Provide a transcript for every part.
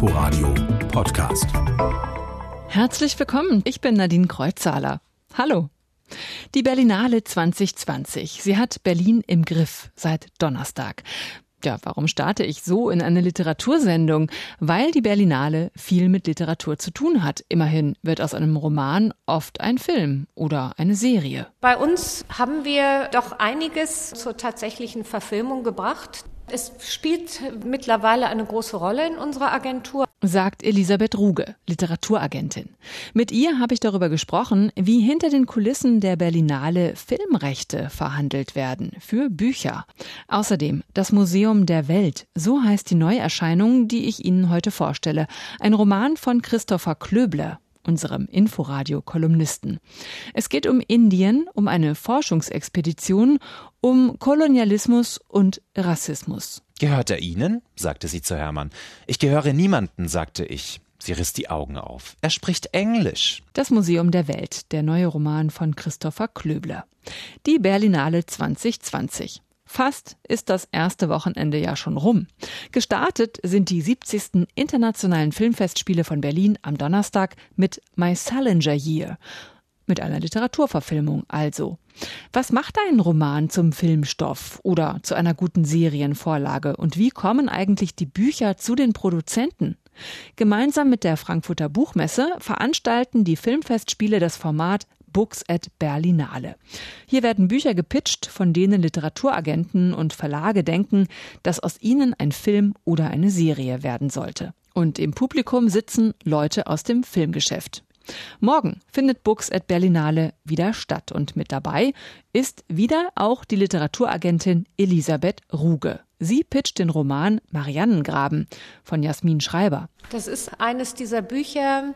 Inforadio Podcast. Herzlich willkommen, ich bin Nadine Kreuzzahler. Hallo. Die Berlinale 2020. Sie hat Berlin im Griff seit Donnerstag. Ja, warum starte ich so in eine Literatursendung? Weil die Berlinale viel mit Literatur zu tun hat. Immerhin wird aus einem Roman oft ein Film oder eine Serie. Bei uns haben wir doch einiges zur tatsächlichen Verfilmung gebracht. Es spielt mittlerweile eine große Rolle in unserer Agentur. Sagt Elisabeth Ruge, Literaturagentin. Mit ihr habe ich darüber gesprochen, wie hinter den Kulissen der Berlinale Filmrechte verhandelt werden für Bücher. Außerdem das Museum der Welt, so heißt die Neuerscheinung, die ich Ihnen heute vorstelle. Ein Roman von Christopher Klöbler unserem Inforadio-Kolumnisten. Es geht um Indien, um eine Forschungsexpedition, um Kolonialismus und Rassismus. Gehört er Ihnen? sagte sie zu Hermann. Ich gehöre niemanden, sagte ich. Sie riss die Augen auf. Er spricht Englisch. Das Museum der Welt, der neue Roman von Christopher Klöbler. Die Berlinale 2020. Fast ist das erste Wochenende ja schon rum. Gestartet sind die 70. Internationalen Filmfestspiele von Berlin am Donnerstag mit My Salinger Year. Mit einer Literaturverfilmung also. Was macht ein Roman zum Filmstoff oder zu einer guten Serienvorlage und wie kommen eigentlich die Bücher zu den Produzenten? Gemeinsam mit der Frankfurter Buchmesse veranstalten die Filmfestspiele das Format Books at Berlinale. Hier werden Bücher gepitcht, von denen Literaturagenten und Verlage denken, dass aus ihnen ein Film oder eine Serie werden sollte. Und im Publikum sitzen Leute aus dem Filmgeschäft. Morgen findet Books at Berlinale wieder statt und mit dabei ist wieder auch die Literaturagentin Elisabeth Ruge. Sie pitcht den Roman Mariannengraben von Jasmin Schreiber. Das ist eines dieser Bücher,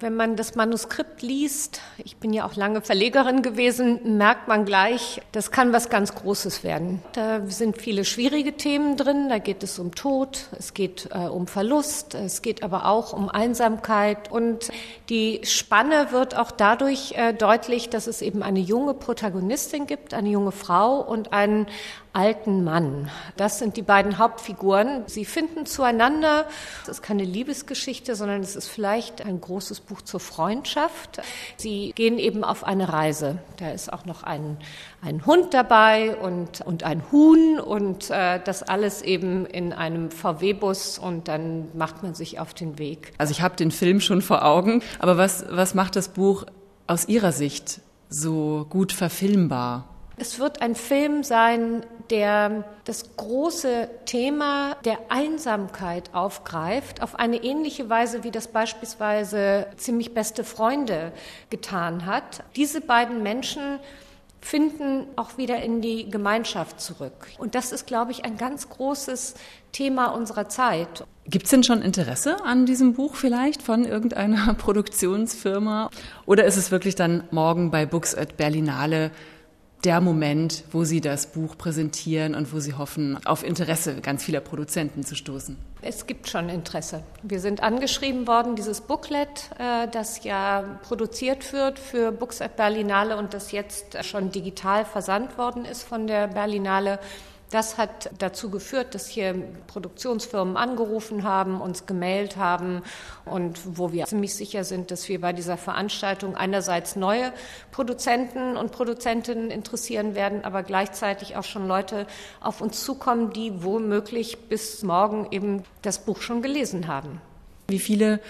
wenn man das Manuskript liest, ich bin ja auch lange Verlegerin gewesen, merkt man gleich, das kann was ganz Großes werden. Da sind viele schwierige Themen drin, da geht es um Tod, es geht äh, um Verlust, es geht aber auch um Einsamkeit und die Spanne wird auch dadurch äh, deutlich, dass es eben eine junge Protagonistin gibt, eine junge Frau und einen alten Mann. Das sind die beiden Hauptfiguren. Sie finden zueinander. Es ist keine Liebesgeschichte, sondern es ist vielleicht ein großes Buch zur Freundschaft. Sie gehen eben auf eine Reise. Da ist auch noch ein, ein Hund dabei und, und ein Huhn und äh, das alles eben in einem VW-Bus und dann macht man sich auf den Weg. Also ich habe den Film schon vor Augen, aber was, was macht das Buch aus Ihrer Sicht so gut verfilmbar? Es wird ein Film sein, der das große Thema der Einsamkeit aufgreift, auf eine ähnliche Weise, wie das beispielsweise ziemlich beste Freunde getan hat. Diese beiden Menschen finden auch wieder in die Gemeinschaft zurück. Und das ist, glaube ich, ein ganz großes Thema unserer Zeit. Gibt es denn schon Interesse an diesem Buch vielleicht von irgendeiner Produktionsfirma? Oder ist es wirklich dann morgen bei Books at Berlinale der Moment, wo Sie das Buch präsentieren und wo Sie hoffen, auf Interesse ganz vieler Produzenten zu stoßen? Es gibt schon Interesse. Wir sind angeschrieben worden, dieses Booklet, äh, das ja produziert wird für Books at Berlinale und das jetzt schon digital versandt worden ist von der Berlinale das hat dazu geführt, dass hier Produktionsfirmen angerufen haben, uns gemeldet haben und wo wir ziemlich sicher sind, dass wir bei dieser Veranstaltung einerseits neue Produzenten und Produzentinnen interessieren werden, aber gleichzeitig auch schon Leute auf uns zukommen, die womöglich bis morgen eben das Buch schon gelesen haben. Wie viele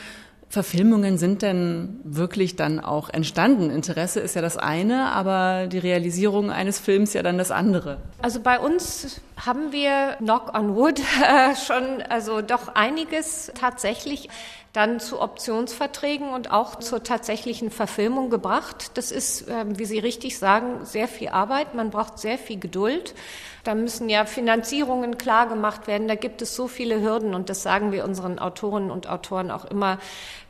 Verfilmungen sind denn wirklich dann auch entstanden? Interesse ist ja das eine, aber die Realisierung eines Films ja dann das andere. Also bei uns haben wir Knock on Wood äh, schon also doch einiges tatsächlich dann zu Optionsverträgen und auch zur tatsächlichen Verfilmung gebracht. Das ist, äh, wie Sie richtig sagen, sehr viel Arbeit. Man braucht sehr viel Geduld. Da müssen ja Finanzierungen klar gemacht werden. Da gibt es so viele Hürden und das sagen wir unseren Autorinnen und Autoren auch immer.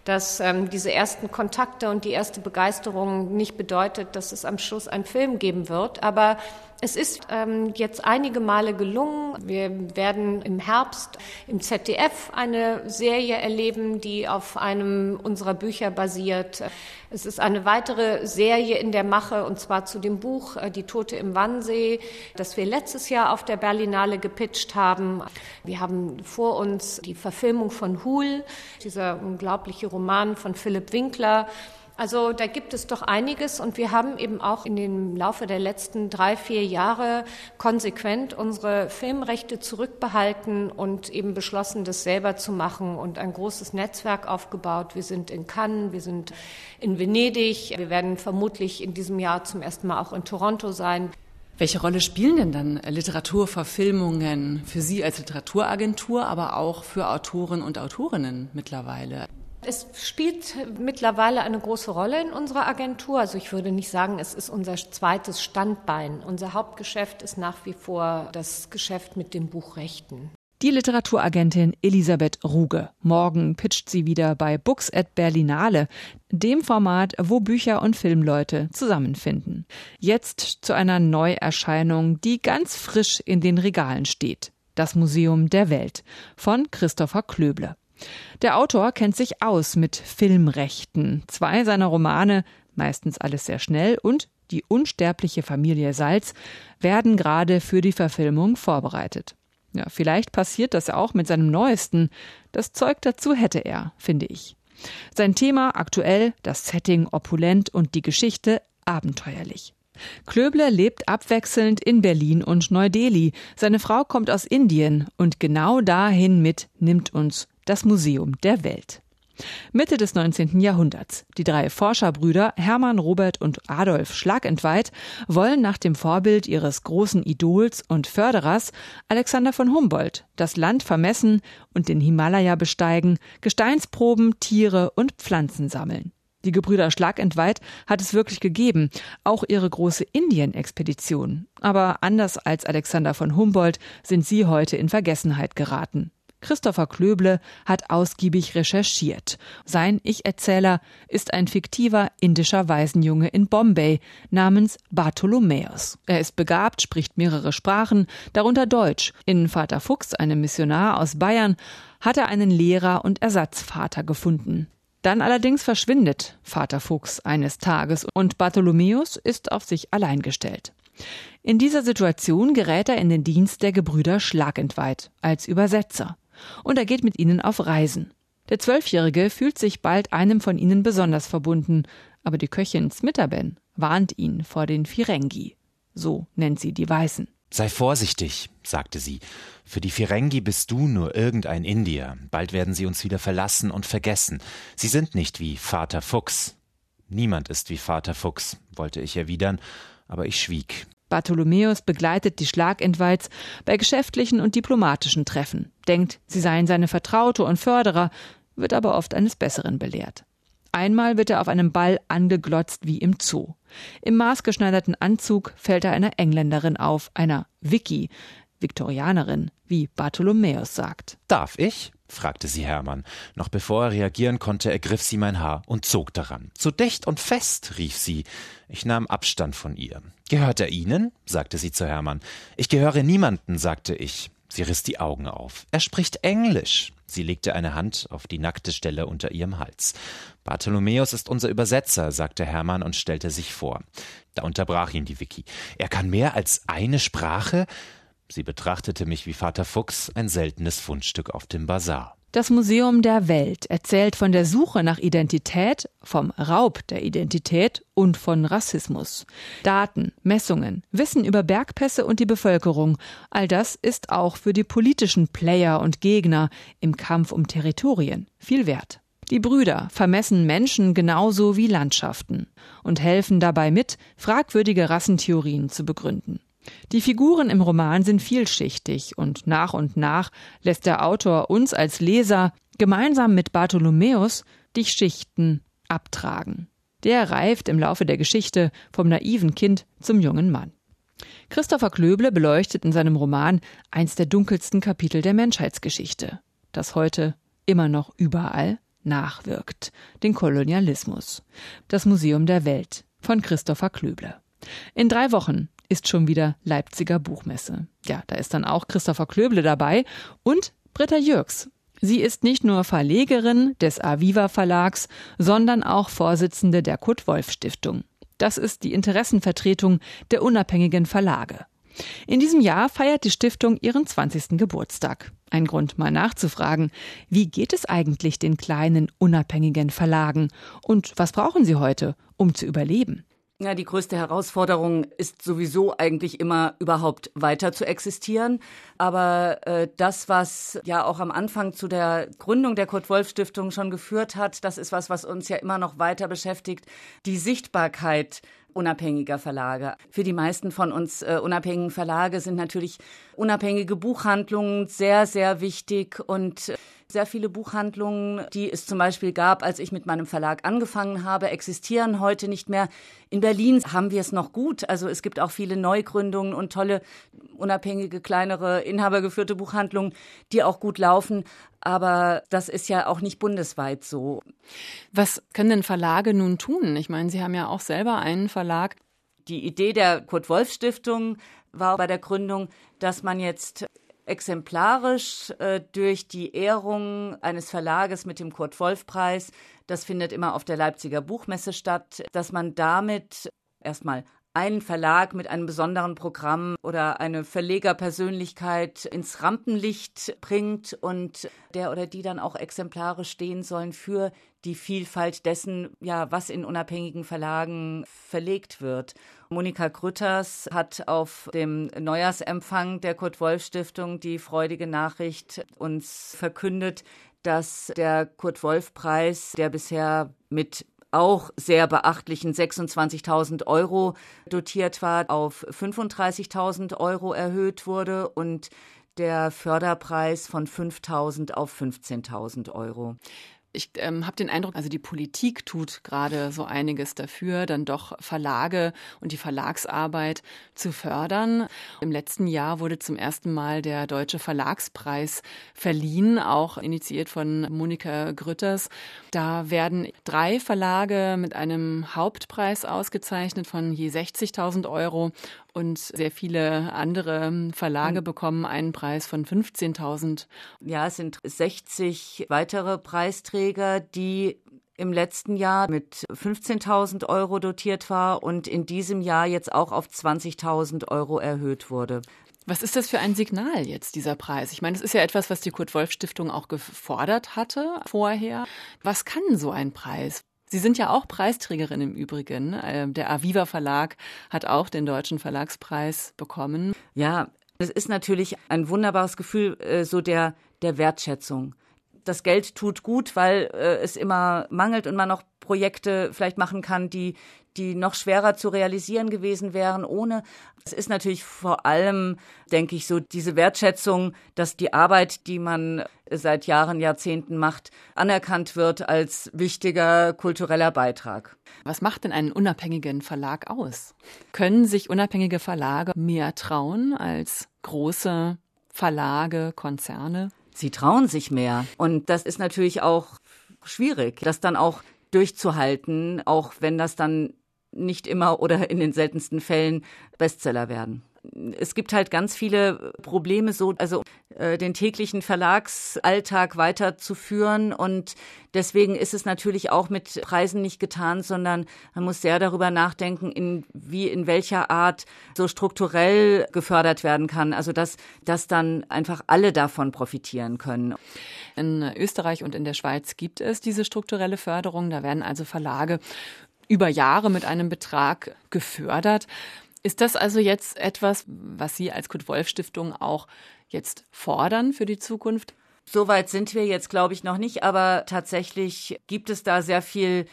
Dass ähm, diese ersten Kontakte und die erste Begeisterung nicht bedeutet, dass es am Schluss einen Film geben wird. Aber es ist ähm, jetzt einige Male gelungen. Wir werden im Herbst im ZDF eine Serie erleben, die auf einem unserer Bücher basiert. Es ist eine weitere Serie in der Mache, und zwar zu dem Buch äh, Die Tote im Wannsee, das wir letztes Jahr auf der Berlinale gepitcht haben. Wir haben vor uns die Verfilmung von Hul, dieser unglaubliche Roman von Philipp Winkler. Also da gibt es doch einiges und wir haben eben auch in dem Laufe der letzten drei, vier Jahre konsequent unsere Filmrechte zurückbehalten und eben beschlossen, das selber zu machen und ein großes Netzwerk aufgebaut. Wir sind in Cannes, wir sind in Venedig, wir werden vermutlich in diesem Jahr zum ersten Mal auch in Toronto sein. Welche Rolle spielen denn dann Literaturverfilmungen für Sie als Literaturagentur, aber auch für Autoren und Autorinnen mittlerweile? Es spielt mittlerweile eine große Rolle in unserer Agentur. Also ich würde nicht sagen, es ist unser zweites Standbein. Unser Hauptgeschäft ist nach wie vor das Geschäft mit dem Buchrechten. Die Literaturagentin Elisabeth Ruge. Morgen pitcht sie wieder bei Books at Berlinale, dem Format, wo Bücher und Filmleute zusammenfinden. Jetzt zu einer Neuerscheinung, die ganz frisch in den Regalen steht. Das Museum der Welt von Christopher Klöble. Der Autor kennt sich aus mit Filmrechten. Zwei seiner Romane, meistens alles sehr schnell, und Die unsterbliche Familie Salz werden gerade für die Verfilmung vorbereitet. Ja, vielleicht passiert das auch mit seinem neuesten. Das Zeug dazu hätte er, finde ich. Sein Thema aktuell, das Setting opulent und die Geschichte abenteuerlich. Klöble lebt abwechselnd in Berlin und Neu-Delhi. Seine Frau kommt aus Indien und genau dahin mit nimmt uns das Museum der Welt. Mitte des 19. Jahrhunderts. Die drei Forscherbrüder Hermann, Robert und Adolf Schlagentweit wollen nach dem Vorbild ihres großen Idols und Förderers Alexander von Humboldt das Land vermessen und den Himalaya besteigen, Gesteinsproben, Tiere und Pflanzen sammeln. Die Gebrüder Schlagentweit hat es wirklich gegeben, auch ihre große Indien-Expedition. Aber anders als Alexander von Humboldt sind sie heute in Vergessenheit geraten. Christopher Klöble hat ausgiebig recherchiert. Sein Ich-Erzähler ist ein fiktiver indischer Waisenjunge in Bombay namens Bartholomäus. Er ist begabt, spricht mehrere Sprachen, darunter Deutsch. In Vater Fuchs, einem Missionar aus Bayern, hat er einen Lehrer und Ersatzvater gefunden. Dann allerdings verschwindet Vater Fuchs eines Tages und Bartholomäus ist auf sich allein gestellt. In dieser Situation gerät er in den Dienst der Gebrüder Schlagentweit als Übersetzer und er geht mit ihnen auf Reisen. Der Zwölfjährige fühlt sich bald einem von ihnen besonders verbunden, aber die Köchin Smitterben warnt ihn vor den Firengi. So nennt sie die Weißen. Sei vorsichtig, sagte sie. Für die Firengi bist du nur irgendein Indier. Bald werden sie uns wieder verlassen und vergessen. Sie sind nicht wie Vater Fuchs. Niemand ist wie Vater Fuchs, wollte ich erwidern, aber ich schwieg. Bartholomäus begleitet die Schlagentweiz bei geschäftlichen und diplomatischen Treffen, denkt, sie seien seine Vertraute und Förderer, wird aber oft eines Besseren belehrt. Einmal wird er auf einem Ball angeglotzt wie im Zoo. Im maßgeschneiderten Anzug fällt er einer Engländerin auf, einer Vicky, Viktorianerin, wie Bartholomäus sagt. Darf ich? Fragte sie Hermann. Noch bevor er reagieren konnte, ergriff sie mein Haar und zog daran. So dicht und fest, rief sie. Ich nahm Abstand von ihr. Gehört er Ihnen? sagte sie zu Hermann. Ich gehöre niemanden, sagte ich. Sie riss die Augen auf. Er spricht Englisch. Sie legte eine Hand auf die nackte Stelle unter ihrem Hals. Bartholomäus ist unser Übersetzer, sagte Hermann und stellte sich vor. Da unterbrach ihn die Vicky. Er kann mehr als eine Sprache? Sie betrachtete mich wie Vater Fuchs, ein seltenes Fundstück auf dem Bazar. Das Museum der Welt erzählt von der Suche nach Identität, vom Raub der Identität und von Rassismus. Daten, Messungen, Wissen über Bergpässe und die Bevölkerung, all das ist auch für die politischen Player und Gegner im Kampf um Territorien viel wert. Die Brüder vermessen Menschen genauso wie Landschaften und helfen dabei mit, fragwürdige Rassentheorien zu begründen. Die Figuren im Roman sind vielschichtig und nach und nach lässt der Autor uns als Leser gemeinsam mit Bartholomäus die Schichten abtragen. Der reift im Laufe der Geschichte vom naiven Kind zum jungen Mann. Christopher Klöble beleuchtet in seinem Roman eins der dunkelsten Kapitel der Menschheitsgeschichte, das heute immer noch überall nachwirkt, den Kolonialismus. Das Museum der Welt von Christopher Klöble. In drei Wochen ist schon wieder Leipziger Buchmesse. Ja, da ist dann auch Christopher Klöble dabei und Britta Jürgs. Sie ist nicht nur Verlegerin des Aviva Verlags, sondern auch Vorsitzende der Kurt Wolf Stiftung. Das ist die Interessenvertretung der unabhängigen Verlage. In diesem Jahr feiert die Stiftung ihren 20. Geburtstag. Ein Grund mal nachzufragen, wie geht es eigentlich den kleinen unabhängigen Verlagen und was brauchen sie heute, um zu überleben? Ja, die größte Herausforderung ist sowieso eigentlich immer überhaupt weiter zu existieren. Aber äh, das, was ja auch am Anfang zu der Gründung der Kurt-Wolf-Stiftung schon geführt hat, das ist was, was uns ja immer noch weiter beschäftigt. Die Sichtbarkeit unabhängiger Verlage. Für die meisten von uns äh, unabhängigen Verlage sind natürlich unabhängige Buchhandlungen sehr, sehr wichtig und sehr viele Buchhandlungen, die es zum Beispiel gab, als ich mit meinem Verlag angefangen habe, existieren heute nicht mehr. In Berlin haben wir es noch gut. Also es gibt auch viele Neugründungen und tolle, unabhängige, kleinere, inhabergeführte Buchhandlungen, die auch gut laufen. Aber das ist ja auch nicht bundesweit so. Was können denn Verlage nun tun? Ich meine, Sie haben ja auch selber einen Verlag. Die Idee der Kurt-Wolf-Stiftung war bei der Gründung, dass man jetzt exemplarisch äh, durch die Ehrung eines Verlages mit dem Kurt-Wolf-Preis, das findet immer auf der Leipziger Buchmesse statt, dass man damit erstmal einen Verlag mit einem besonderen Programm oder eine Verlegerpersönlichkeit ins Rampenlicht bringt und der oder die dann auch exemplarisch stehen sollen für die Vielfalt dessen, ja, was in unabhängigen Verlagen verlegt wird. Monika Grütters hat auf dem Neujahrsempfang der Kurt-Wolf-Stiftung die freudige Nachricht uns verkündet, dass der Kurt-Wolf-Preis, der bisher mit auch sehr beachtlichen 26.000 Euro dotiert war, auf 35.000 Euro erhöht wurde und der Förderpreis von 5.000 auf 15.000 Euro ich ähm, habe den Eindruck, also die Politik tut gerade so einiges dafür, dann doch Verlage und die Verlagsarbeit zu fördern. Im letzten Jahr wurde zum ersten Mal der Deutsche Verlagspreis verliehen, auch initiiert von Monika Grütters. Da werden drei Verlage mit einem Hauptpreis ausgezeichnet von je 60.000 Euro und sehr viele andere Verlage bekommen einen Preis von 15.000. Ja, es sind 60 weitere Preisträger, die im letzten Jahr mit 15.000 Euro dotiert war und in diesem Jahr jetzt auch auf 20.000 Euro erhöht wurde. Was ist das für ein Signal jetzt, dieser Preis? Ich meine, das ist ja etwas, was die Kurt-Wolf-Stiftung auch gefordert hatte vorher. Was kann so ein Preis? Sie sind ja auch Preisträgerin im Übrigen. Ähm, der Aviva Verlag hat auch den Deutschen Verlagspreis bekommen. Ja, es ist natürlich ein wunderbares Gefühl, äh, so der, der Wertschätzung. Das Geld tut gut, weil äh, es immer mangelt und man noch Projekte vielleicht machen kann, die, die noch schwerer zu realisieren gewesen wären ohne. Es ist natürlich vor allem, denke ich, so diese Wertschätzung, dass die Arbeit, die man seit Jahren, Jahrzehnten macht, anerkannt wird als wichtiger kultureller Beitrag. Was macht denn einen unabhängigen Verlag aus? Können sich unabhängige Verlage mehr trauen als große Verlage, Konzerne? Sie trauen sich mehr. Und das ist natürlich auch schwierig, das dann auch durchzuhalten, auch wenn das dann nicht immer oder in den seltensten Fällen Bestseller werden. Es gibt halt ganz viele Probleme, so also äh, den täglichen Verlagsalltag weiterzuführen und deswegen ist es natürlich auch mit Preisen nicht getan, sondern man muss sehr darüber nachdenken, in wie in welcher Art so strukturell gefördert werden kann, also dass dass dann einfach alle davon profitieren können. In Österreich und in der Schweiz gibt es diese strukturelle Förderung, da werden also Verlage über Jahre mit einem Betrag gefördert. Ist das also jetzt etwas, was Sie als Kurt-Wolf-Stiftung auch jetzt fordern für die Zukunft? Soweit sind wir jetzt, glaube ich, noch nicht, aber tatsächlich gibt es da sehr viel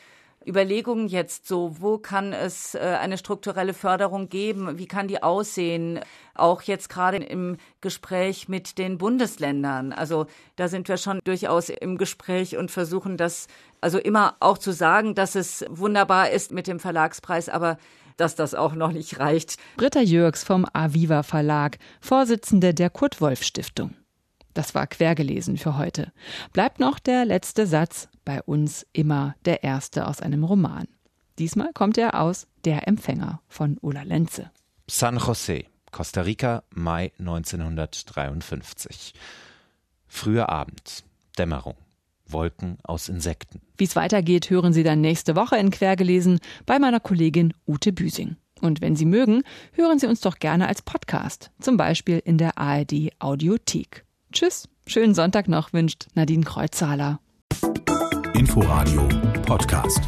Überlegungen jetzt so, wo kann es äh, eine strukturelle Förderung geben? Wie kann die aussehen? Auch jetzt gerade im Gespräch mit den Bundesländern. Also da sind wir schon durchaus im Gespräch und versuchen das also immer auch zu sagen, dass es wunderbar ist mit dem Verlagspreis, aber dass das auch noch nicht reicht. Britta Jürgs vom Aviva Verlag, Vorsitzende der Kurt Wolf Stiftung. Das war quergelesen für heute. Bleibt noch der letzte Satz bei uns immer der erste aus einem Roman. Diesmal kommt er aus Der Empfänger von Ulla Lenze. San Jose, Costa Rica, Mai 1953. Früher Abend, Dämmerung, Wolken aus Insekten. Wie es weitergeht, hören Sie dann nächste Woche in Quergelesen bei meiner Kollegin Ute Büsing. Und wenn Sie mögen, hören Sie uns doch gerne als Podcast, zum Beispiel in der ARD Audiothek. Tschüss, schönen Sonntag noch wünscht Nadine Kreuzhaler. Inforadio Podcast.